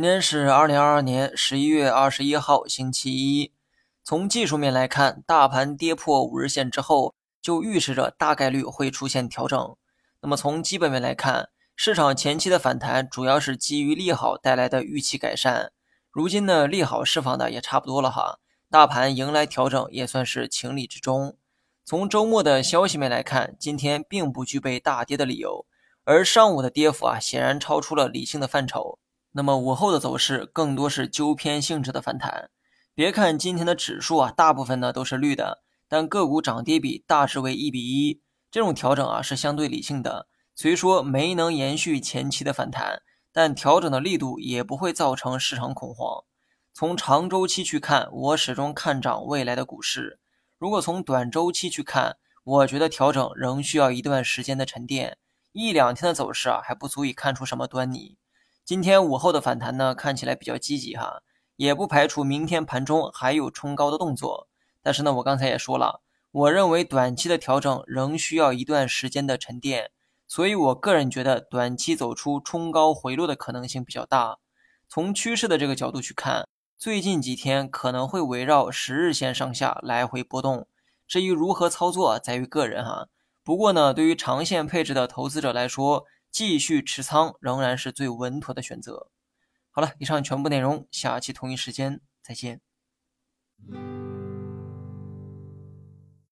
今天是二零二二年十一月二十一号，星期一。从技术面来看，大盘跌破五日线之后，就预示着大概率会出现调整。那么从基本面来看，市场前期的反弹主要是基于利好带来的预期改善。如今呢，利好释放的也差不多了哈，大盘迎来调整也算是情理之中。从周末的消息面来看，今天并不具备大跌的理由，而上午的跌幅啊，显然超出了理性的范畴。那么午后的走势更多是纠偏性质的反弹。别看今天的指数啊，大部分呢都是绿的，但个股涨跌比大致为一比一。这种调整啊是相对理性的，虽说没能延续前期的反弹，但调整的力度也不会造成市场恐慌。从长周期去看，我始终看涨未来的股市。如果从短周期去看，我觉得调整仍需要一段时间的沉淀，一两天的走势啊还不足以看出什么端倪。今天午后的反弹呢，看起来比较积极哈，也不排除明天盘中还有冲高的动作。但是呢，我刚才也说了，我认为短期的调整仍需要一段时间的沉淀，所以我个人觉得短期走出冲高回落的可能性比较大。从趋势的这个角度去看，最近几天可能会围绕十日线上下来回波动。至于如何操作，在于个人哈。不过呢，对于长线配置的投资者来说，继续持仓仍然是最稳妥的选择。好了，以上全部内容，下期同一时间再见。